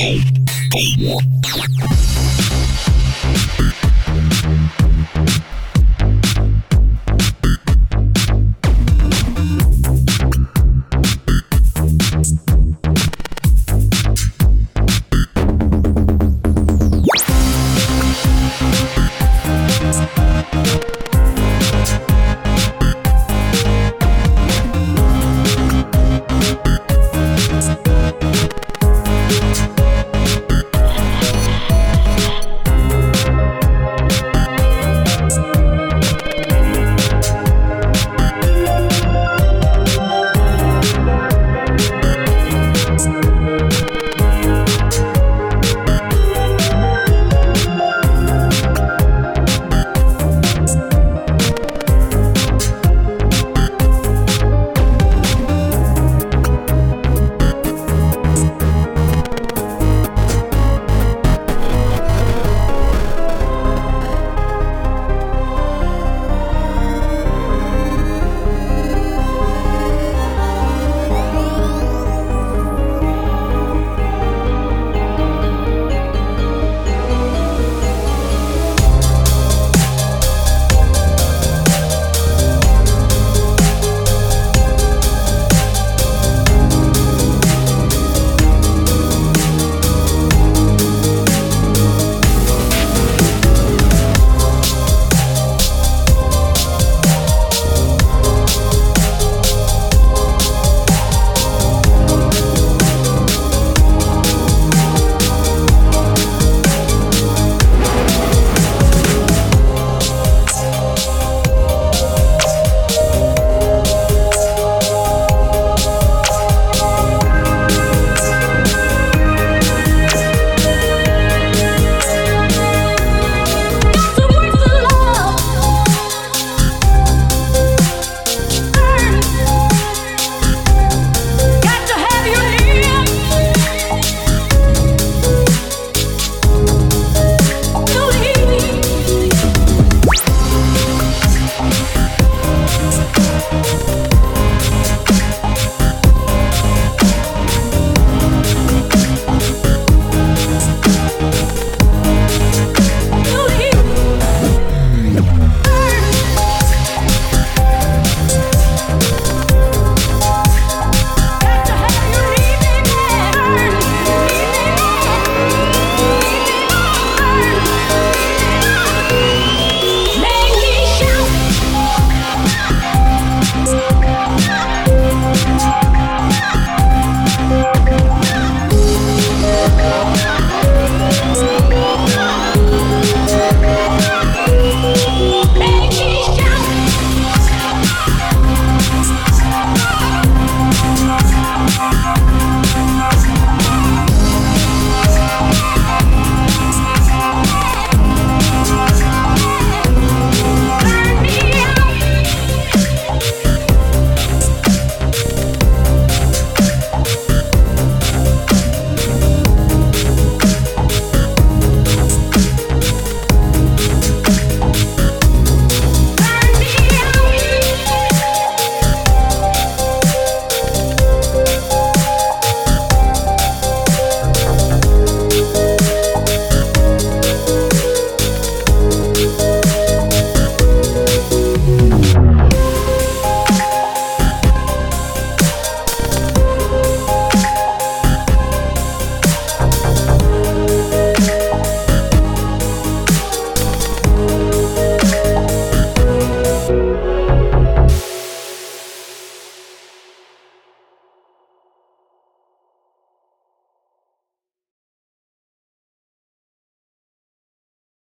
Hey, hey,